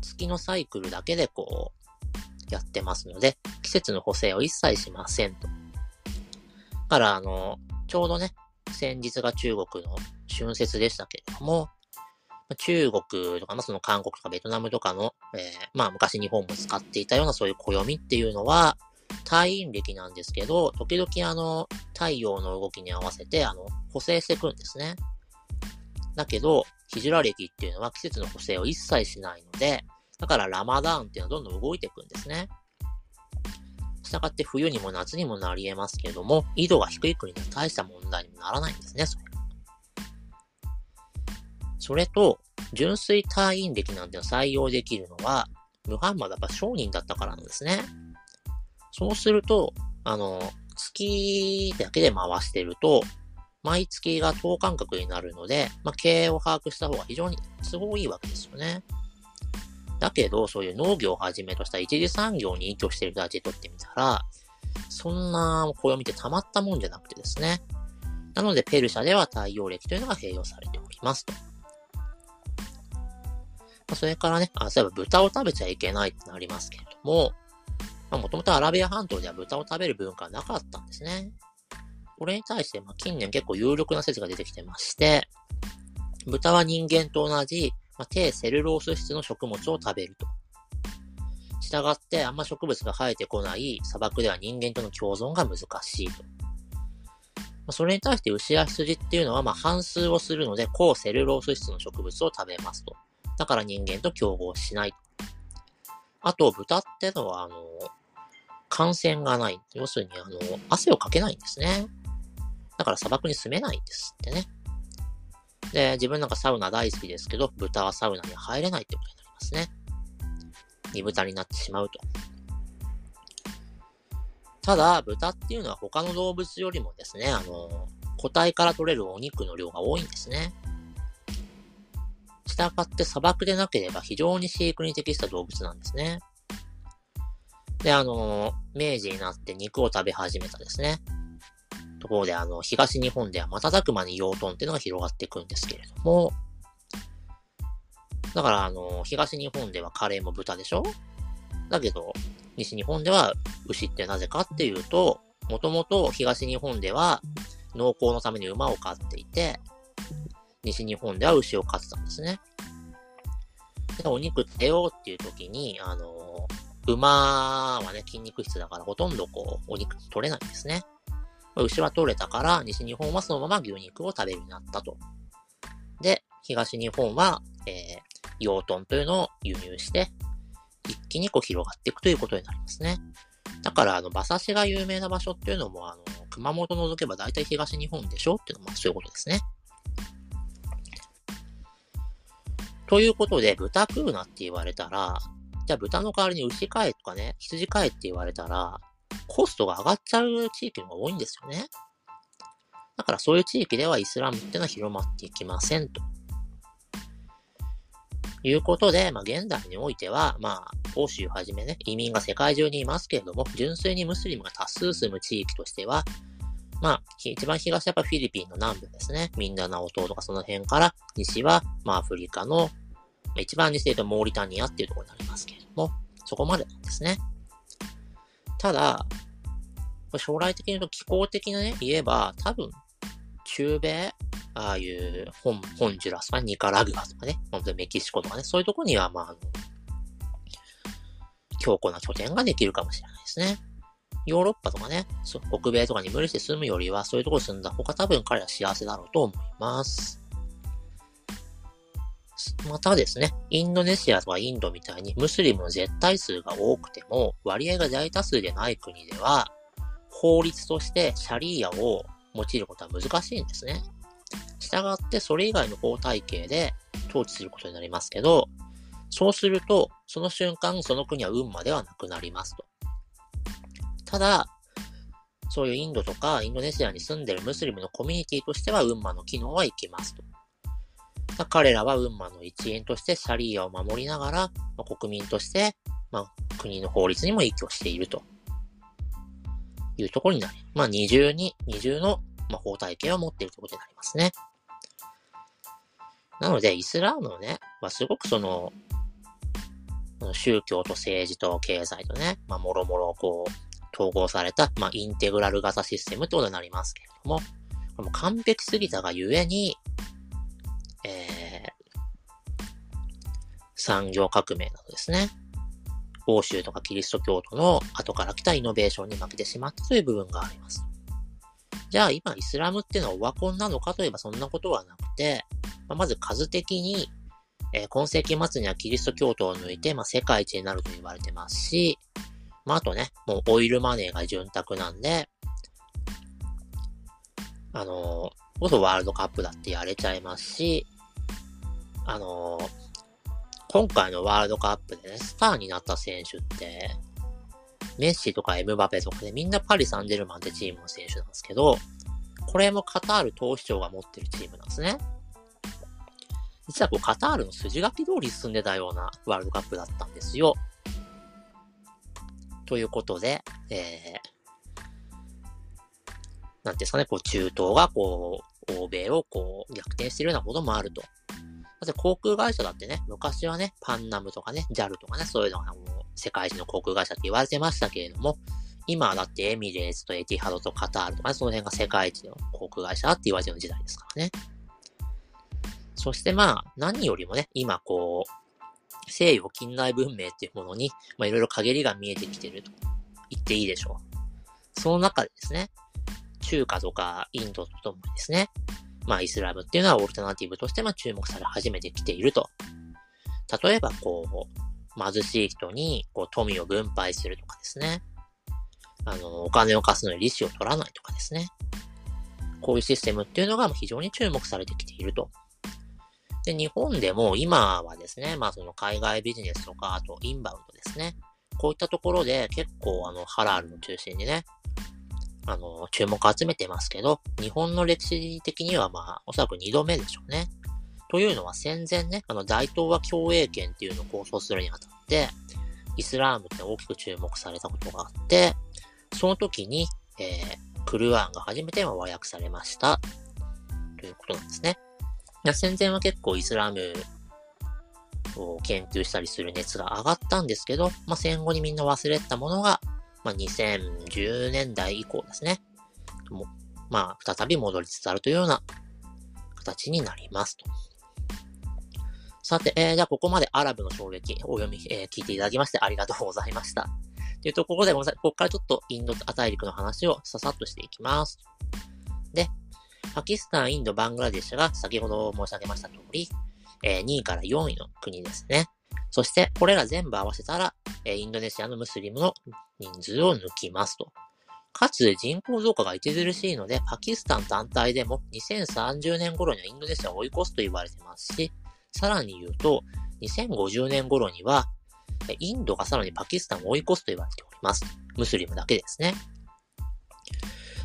B: 月のサイクルだけでこう、やってますので、季節の補正を一切しませんと。だから、あの、ちょうどね、先日が中国の春節でしたけれども、中国とか、まあ、その韓国とかベトナムとかの、えー、まあ昔日本も使っていたようなそういう暦っていうのは、退院歴なんですけど、時々あの、太陽の動きに合わせて、あの、補正していくんですね。だけど、ヒジュラ歴っていうのは季節の補正を一切しないので、だからラマダーンっていうのはどんどん動いていくんですね。したがって冬にも夏にもなり得ますけども、緯度が低い国には大した問題にならないんですね、それそれと、純粋退院歴なんて採用できるのは、ムハンマドは商人だったからなんですね。そうすると、あの、月だけで回してると、毎月が等間隔になるので、まあ、経営を把握した方が非常に都合いいわけですよね。だけど、そういう農業をはじめとした一次産業に依拠している人たちにとってみたら、そんな暦ってたまったもんじゃなくてですね。なので、ペルシャでは太陽暦というのが併用されておりますと。それからね、あ、そういえば豚を食べちゃいけないってなりますけれども、もともとアラビア半島では豚を食べる文化はなかったんですね。これに対して、ま、近年結構有力な説が出てきてまして、豚は人間と同じ、ま、低セルロース質の食物を食べると。従って、あんま植物が生えてこない砂漠では人間との共存が難しいと。ま、それに対して牛や羊っていうのは、ま、半数をするので、高セルロース質の植物を食べますと。だから人間と競合しないと。あと、豚ってのは、あの、感染がない。要するに、あの、汗をかけないんですね。だから砂漠に住めないんですってね。で、自分なんかサウナ大好きですけど、豚はサウナに入れないってことになりますね。煮豚になってしまうと。ただ、豚っていうのは他の動物よりもですね、あの、個体から取れるお肉の量が多いんですね。従って砂漠でなければ非常に飼育に適した動物なんですね。で、あの、明治になって肉を食べ始めたですね。ところで、あの、東日本では瞬く間に養豚っていうのが広がっていくんですけれども、だから、あの、東日本ではカレーも豚でしょ？だけど、西日本では牛ってなぜかっていうと、もともと東日本では農耕のために馬を飼っていて、西日本では牛を飼ってたんですね。で、お肉食べようっていう時に、あの、馬はね、筋肉質だからほとんどこう、お肉取れないんですね。牛は取れたから、西日本はそのまま牛肉を食べるようになったと。で、東日本は、えー、養豚というのを輸入して、一気にこう広がっていくということになりますね。だから、あの、馬刺しが有名な場所っていうのも、あの、熊本除けば大体東日本でしょっていうのもそういうことですね。ということで、豚食うなって言われたら、じゃあ豚の代わりに牛飼えとかね、羊飼えって言われたら、コストが上がっちゃう地域が多いんですよね。だからそういう地域ではイスラムってのは広まっていきませんと。いうことで、まあ現代においては、まあ、欧州はじめね、移民が世界中にいますけれども、純粋にムスリムが多数住む地域としては、まあ、一番東はやっぱフィリピンの南部ですね。ミンダナオ島とかその辺から、西は、まあアフリカの、一番西で言うとモーリタニアっていうところになりますけれども、そこまでなんですね。ただ、将来的に言うと気候的なね、言えば、多分、中米、ああいうホン、ホンジュラスとかニカラグアとかね、メキシコとかね、そういうとこには、まあ、あの、強固な拠点ができるかもしれないですね。ヨーロッパとかね、北米とかに無理して住むよりは、そういうところに住んだ方が多分彼は幸せだろうと思います。またですね、インドネシアとかインドみたいにムスリムの絶対数が多くても、割合が大多数でない国では、法律としてシャリーアを用いることは難しいんですね。従ってそれ以外の法体系で統治することになりますけど、そうすると、その瞬間その国は運馬ではなくなりますと。ただ、そういうインドとかインドネシアに住んでるムスリムのコミュニティとしては運馬の機能は生きますと。彼らは運馬の一員としてシャリーアを守りながら、まあ、国民として、まあ、国の法律にも依拠しているというところになる。まあ、二重に、二重の、まあ、法体系を持っているということになりますね。なので、イスラームのね、まあ、すごくその、宗教と政治と経済とね、まあ、もろもろこう、統合された、まあ、インテグラル型システムってことになりますけれども、これも完璧すぎたがゆえに、えー、産業革命などですね、欧州とかキリスト教徒の後から来たイノベーションに負けてしまったという部分があります。じゃあ今イスラムっていうのはオワコンなのかといえばそんなことはなくて、まあ、まず数的に、えー、今世紀末にはキリスト教徒を抜いて、まあ、世界一になると言われてますし、まあ、あとね、もうオイルマネーが潤沢なんで、あのー、こそワールドカップだってやれちゃいますし、あのー、今回のワールドカップでね、スターになった選手って、メッシとかエムバペとかね、みんなパリ・サンジェルマンってチームの選手なんですけど、これもカタール投資長が持ってるチームなんですね。実はこうカタールの筋書き通り進んでたようなワールドカップだったんですよ。ということで、えー、なんですかね、こう中東がこう、欧米をこう逆転してるようなこともあると。だって航空会社だってね、昔はね、パンナムとかね、JAL とかね、そういうのがもう世界一の航空会社って言われてましたけれども、今はだってエミレーツとエティハドとカタールとかね、その辺が世界一の航空会社って言われてる時代ですからね。そしてまあ、何よりもね、今こう、西洋近代文明っていうものに、まあ、いろいろ陰りが見えてきてると言っていいでしょう。その中でですね、中華とかインドとともにですね、まあイスラムっていうのはオルタナティブとしてま注目され始めてきていると。例えばこう、貧しい人にこう富を分配するとかですね。あの、お金を貸すのに利子を取らないとかですね。こういうシステムっていうのが非常に注目されてきていると。で、日本でも今はですね、まあその海外ビジネスとか、あとインバウンドですね。こういったところで結構あのハラールを中心にね、あの、注目を集めてますけど、日本の歴史的にはまあ、おそらく2度目でしょうね。というのは戦前ね、あの大東亜共栄圏っていうのを構想するにあたって、イスラームって大きく注目されたことがあって、その時に、えー、クルアンが初めて和訳されました。ということなんですね。や戦前は結構イスラムを研究したりする熱が上がったんですけど、まあ、戦後にみんな忘れてたものが、まあ、2010年代以降ですね。もまあ、再び戻りつつあるというような形になりますと。さて、えー、じゃあここまでアラブの衝撃、お読み、えー、聞いていただきましてありがとうございました。というところでごめんなさい。ここからちょっとインド大陸の話をささっとしていきます。で、パキスタン、インド、バングラデシュが先ほど申し上げました通り、えー、2位から4位の国ですね。そして、これら全部合わせたら、えー、インドネシアのムスリムの人数を抜きますと。かつ、人口増加が著しいので、パキスタン単体でも2030年頃にはインドネシアを追い越すと言われてますし、さらに言うと、2050年頃には、インドがさらにパキスタンを追い越すと言われております。ムスリムだけですね。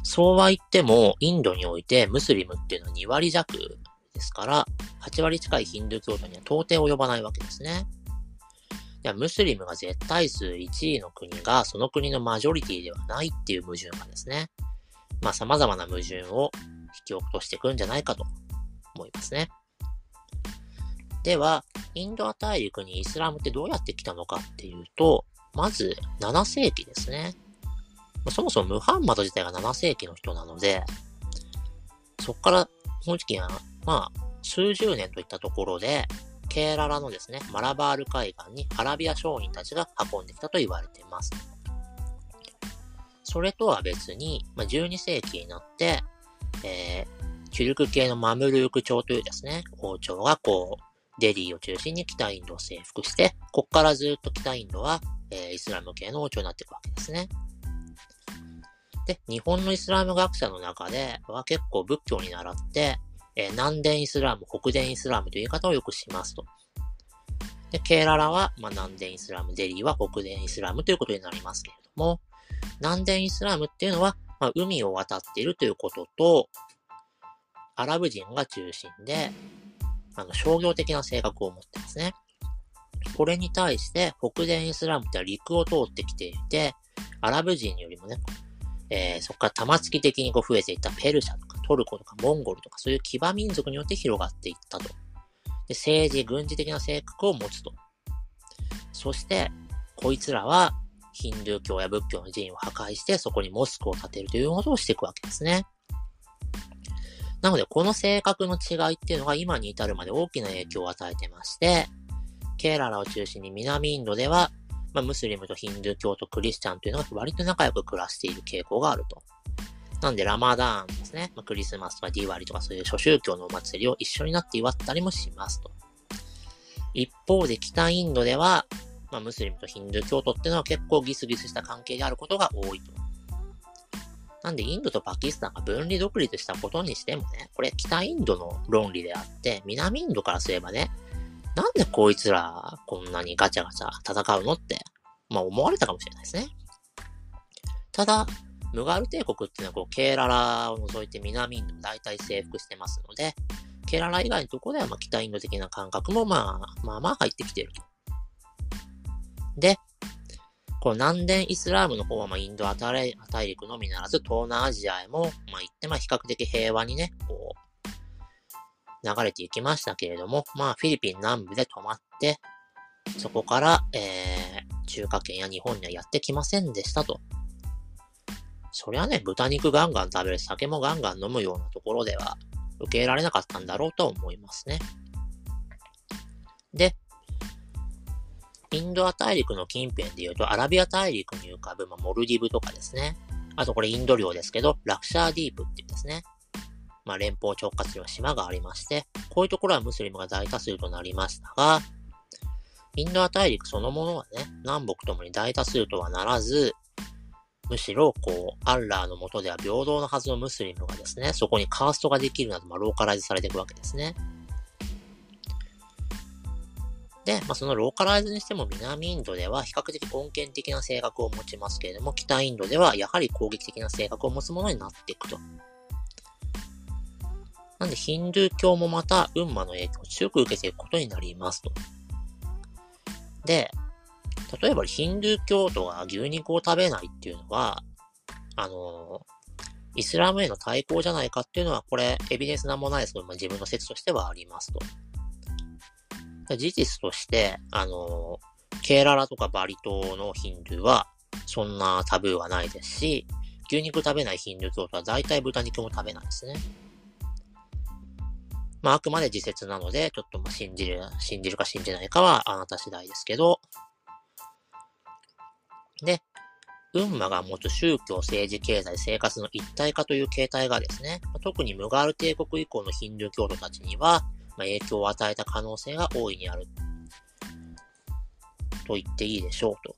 B: そうは言っても、インドにおいてムスリムっていうのは2割弱ですから、8割近いヒンドゥー教徒には到底及ばないわけですね。いや、ムスリムが絶対数1位の国が、その国のマジョリティではないっていう矛盾がですね、まあ様々な矛盾を引き起こしていくんじゃないかと思いますね。では、インドア大陸にイスラムってどうやって来たのかっていうと、まず7世紀ですね。まあ、そもそもムハンマド自体が7世紀の人なので、そこからその時期は、まあ、数十年といったところで、ケーララのですね、マラバール海岸にアラビア商人たちが運んできたと言われています。それとは別に、まあ、12世紀になって、えー、チュルク系のマムルーク朝というですね、王朝がこう、デリーを中心に北インドを征服して、こっからずっと北インドは、えー、イスラム系の王朝になっていくわけですね。で、日本のイスラム学者の中では結構仏教に習って、えー、南伝イスラム、北伝イスラムという言い方をよくしますと。で、ケーララは、まあ、南伝イスラム、デリーは北伝イスラムということになりますけれども、南伝イスラムっていうのは、まあ、海を渡っているということと、アラブ人が中心で、あの、商業的な性格を持ってますね。これに対して、北伝イスラムっては陸を通ってきていて、アラブ人よりもね、えー、そこから玉突き的にこう増えていったペルシャとかトルコとかモンゴルとかそういう騎馬民族によって広がっていったと。で、政治、軍事的な性格を持つと。そして、こいつらはヒンドゥー教や仏教の寺院を破壊してそこにモスクを建てるということをしていくわけですね。なので、この性格の違いっていうのが今に至るまで大きな影響を与えてまして、ケーララを中心に南インドではまあ、ムスリムとヒンドゥー教とクリスチャンというのが割と仲良く暮らしている傾向があると。なんで、ラマダーンですね。まあ、クリスマスとかディワリとかそういう諸宗教のお祭りを一緒になって祝ったりもしますと。一方で北インドでは、まあ、ムスリムとヒンドゥー教徒っていうのは結構ギスギスした関係であることが多いと。なんで、インドとパキスタンが分離独立したことにしてもね、これ北インドの論理であって、南インドからすればね、なんでこいつらこんなにガチャガチャ戦うのって、まあ思われたかもしれないですね。ただ、ムガール帝国っていうのはこう、ケーララを除いて南インドも大体征服してますので、ケーララ以外のところではまあ北インド的な感覚もまあ、まあまあ入ってきてると。で、この南伝イスラームの方はまあインドア大陸のみならず東南アジアへもまあ行ってまあ比較的平和にね、こう、流れていきましたけれども、まあ、フィリピン南部で止まって、そこから、えー、中華圏や日本にはやってきませんでしたと。そりゃね、豚肉ガンガン食べる、酒もガンガン飲むようなところでは受け入れられなかったんだろうと思いますね。で、インド亜大陸の近辺で言うと、アラビア海に浮かぶ、まあ、モルディブとかですね。あとこれインド領ですけど、ラクシャーディープっていうですね。まあ、連邦直轄領島がありまして、こういうところはムスリムが大多数となりましたが、インド亜大陸そのものはね、南北ともに大多数とはならず、むしろ、こう、アッラーの下では平等なはずのムスリムがですね、そこにカーストができるなど、まあ、ローカライズされていくわけですね。で、まあ、そのローカライズにしても南インドでは比較的根源的な性格を持ちますけれども、北インドではやはり攻撃的な性格を持つものになっていくと。なんで、ヒンドゥー教もまた、運馬の影響を強く受けていくことになりますと。で、例えばヒンドゥー教徒が牛肉を食べないっていうのは、あの、イスラムへの対抗じゃないかっていうのは、これ、エビデンスなんもないですけど、まあ、自分の説としてはありますと。事実として、あの、ケーララとかバリ島のヒンドゥーは、そんなタブーはないですし、牛肉食べないヒンドゥー教徒は大体豚肉も食べないですね。まあ、あくまで自説なので、ちょっとまあ信じる、信じるか信じないかはあなた次第ですけど、で、運馬が持つ宗教、政治、経済、生活の一体化という形態がですね、特にムガール帝国以降のヒンドゥー教徒たちには、まあ、影響を与えた可能性が大いにある。と言っていいでしょうと。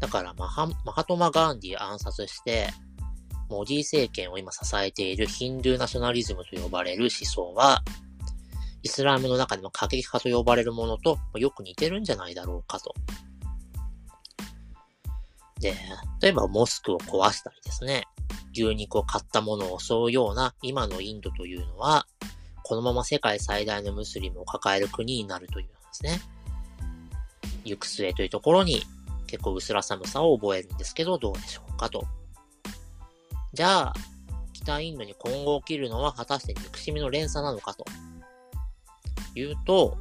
B: だからマハ、マハトマ・ガンディ暗殺して、モディ政権を今支えているヒンドゥーナショナリズムと呼ばれる思想は、イスラムの中でも過激派と呼ばれるものとよく似てるんじゃないだろうかと。で、例えばモスクを壊したりですね、牛肉を買ったものを襲うような今のインドというのは、このまま世界最大のムスリムを抱える国になるというんですね。行く末というところに結構薄ら寒さを覚えるんですけど、どうでしょうかと。じゃあ、北インドに今後起きるのは果たして憎しみの連鎖なのかというと、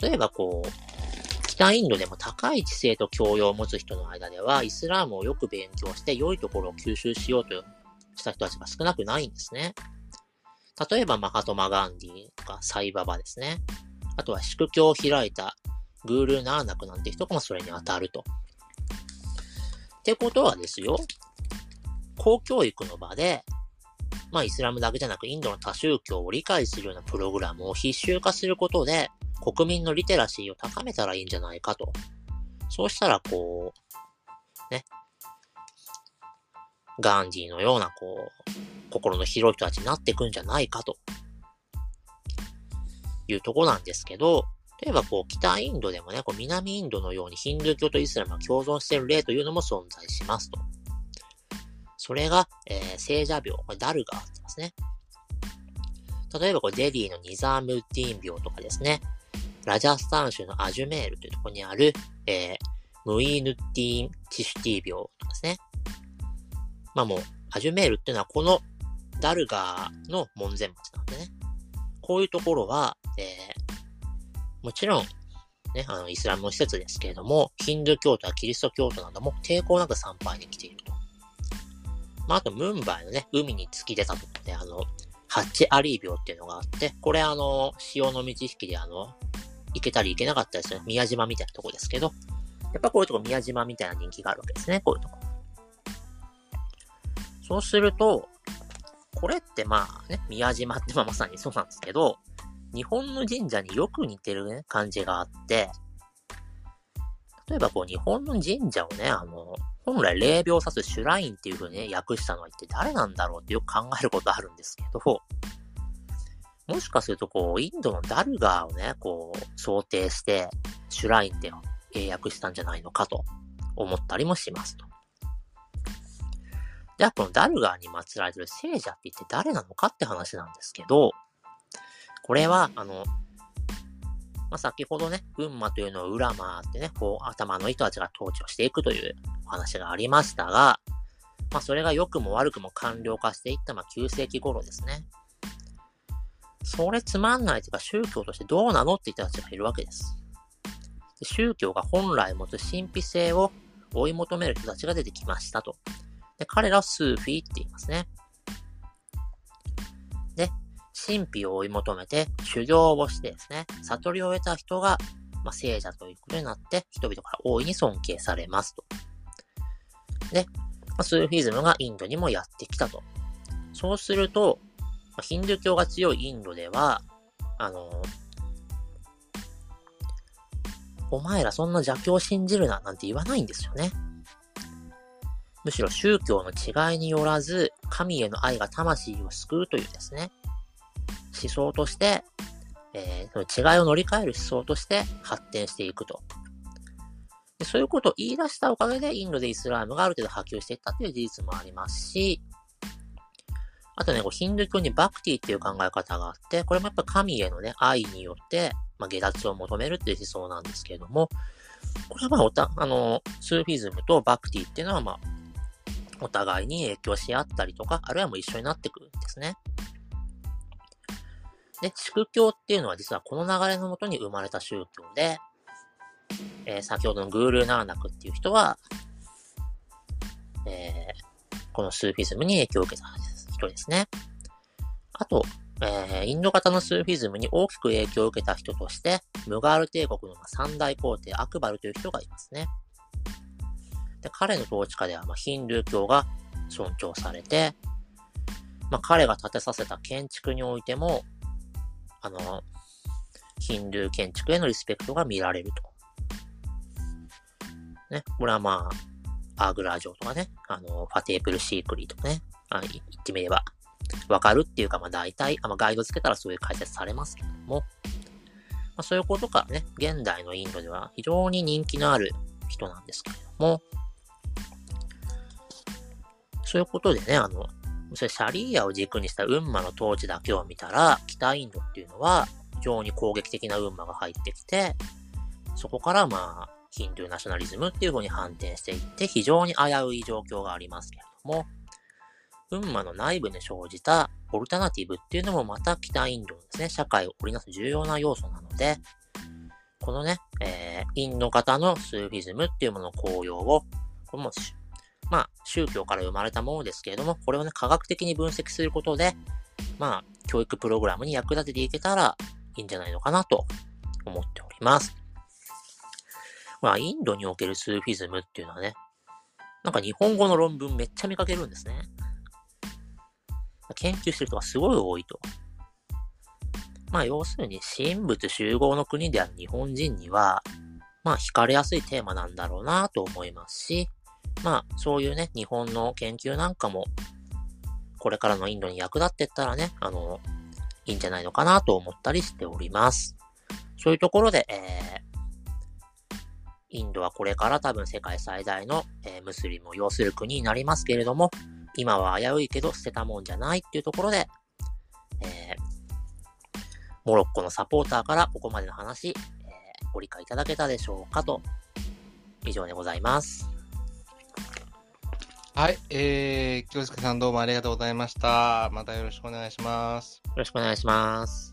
B: 例えばこう、北インドでも高い知性と教養を持つ人の間では、イスラームをよく勉強して良いところを吸収しようとした人たちが少なくないんですね。例えば、マハトマ・ガンディとかサイババですね。あとは祝教を開いたグール・ナーナクなんて人もそれに当たると。ってことはですよ、公教育の場で、まあイスラムだけじゃなくインドの多宗教を理解するようなプログラムを必修化することで、国民のリテラシーを高めたらいいんじゃないかと。そうしたら、こう、ね、ガンディのような、こう、心の広い人たちになっていくんじゃないかと。いうとこなんですけど、例えばこう、北インドでもね、こう南インドのようにヒンドゥー教とイスラムが共存している例というのも存在しますと。それが、えー、聖者病、これダルガーって言いますね。例えばこれデリーのニザームッディーン病とかですね。ラジャスタン州のアジュメールというところにある、えー、ムイーヌッティーン・チシュティ病とかですね。まあもう、アジュメールっていうのはこのダルガーの門前町なんでね。こういうところは、えー、もちろん、ね、あの、イスラムの施設ですけれども、ヒンドゥー教徒やキリスト教徒なども抵抗なく参拝に来ていると。まあ、あと、ムンバイのね、海に突き出たところで、あの、ハッチアリー病っていうのがあって、これあの、潮の満ち引きであの、行けたり行けなかったりする宮島みたいなとこですけど、やっぱこういうとこ宮島みたいな人気があるわけですね、こういうとこ。そうすると、これってまあね、宮島ってまあまさにそうなんですけど、日本の神社によく似てるね、感じがあって、例えばこう日本の神社をね、あの、本来霊廟を指すシュラインっていう風にね、訳したのは一体誰なんだろうってよく考えることあるんですけど、もしかするとこう、インドのダルガーをね、こう、想定して、シュラインって英訳したんじゃないのかと思ったりもしますと。じゃあ、このダルガーに祀られてる聖者って一体誰なのかって話なんですけど、これは、あの、まあ、先ほどね、群馬というのを裏回ってね、こう、頭の人たちが統治をしていくというお話がありましたが、まあ、それが良くも悪くも完了化していった、まあ、9世紀頃ですね。それつまんないというか、宗教としてどうなのって人たちがいるわけです。で宗教が本来持つ神秘性を追い求める人たちが出てきましたと。で、彼らはスーフィーって言いますね。で、神秘を追い求めて修行をしてですね、悟りを得た人が、まあ、聖者ということになって、人々から大いに尊敬されますと。で、まあ、スーフィズムがインドにもやってきたと。そうすると、まあ、ヒンドゥー教が強いインドでは、あのお前らそんな邪教を信じるななんて言わないんですよね。むしろ宗教の違いによらず、神への愛が魂を救うというですね、思想として、えー、その違いを乗り換える思想として発展していくと。でそういうことを言い出したおかげで、インドでイスラームがある程度波及していったという事実もありますし、あとね、こうヒンドゥー教にバクティっていう考え方があって、これもやっぱ神へのね、愛によって、まあ、下脱を求めるっていう思想なんですけれども、これはまあ、おた、あの、スーフィズムとバクティっていうのはまあ、お互いに影響し合ったりとか、あるいはもう一緒になってくるんですね。で、祝教っていうのは実はこの流れのもとに生まれた宗教で、えー、先ほどのグール・ナーナクっていう人は、えー、このスーフィズムに影響を受けた人ですね。あと、えー、インド型のスーフィズムに大きく影響を受けた人として、ムガール帝国の三大皇帝アクバルという人がいますね。で、彼の統治下では、まあ、ヒンドゥー教が尊重されて、まあ、彼が建てさせた建築においても、あの、ヒンドゥー建築へのリスペクトが見られると。ね、これはまあ、アーグラー城とかね、あの、ファテープルシークリーとかね、あ言ってみれば、わかるっていうか、まあ大体、あまあ、ガイドつけたらそういう解説されますけども、まあ、そういうことからね、現代のインドでは非常に人気のある人なんですけれども、そういうことでね、あの、それシャリーアを軸にした運馬の統治だけを見たら、北インドっていうのは非常に攻撃的な運馬が入ってきて、そこからまあ、ヒンドゥーナショナリズムっていう風に反転していって、非常に危うい状況がありますけれども、運馬の内部に生じたオルタナティブっていうのもまた北インドのですね、社会を織りなす重要な要素なので、このね、えー、インド型のスーフィズムっていうものの効用を、これも、まあ、宗教から生まれたものですけれども、これをね、科学的に分析することで、まあ、教育プログラムに役立てていけたらいいんじゃないのかなと思っております。まあ、インドにおけるスーフィズムっていうのはね、なんか日本語の論文めっちゃ見かけるんですね。研究してる人がすごい多いと。まあ、要するに、神仏集合の国である日本人には、まあ、惹かれやすいテーマなんだろうなと思いますし、まあ、そういうね、日本の研究なんかも、これからのインドに役立ってったらね、あの、いいんじゃないのかなと思ったりしております。そういうところで、えー、インドはこれから多分世界最大の、えー、ムスリムを要する国になりますけれども、今は危ういけど捨てたもんじゃないっていうところで、えー、モロッコのサポーターからここまでの話、えー、ご理解いただけたでしょうかと、以上でございます。
A: はい、えー、京介さんどうもありがとうございました。またよろしくお願いします。
B: よろしくお願いします。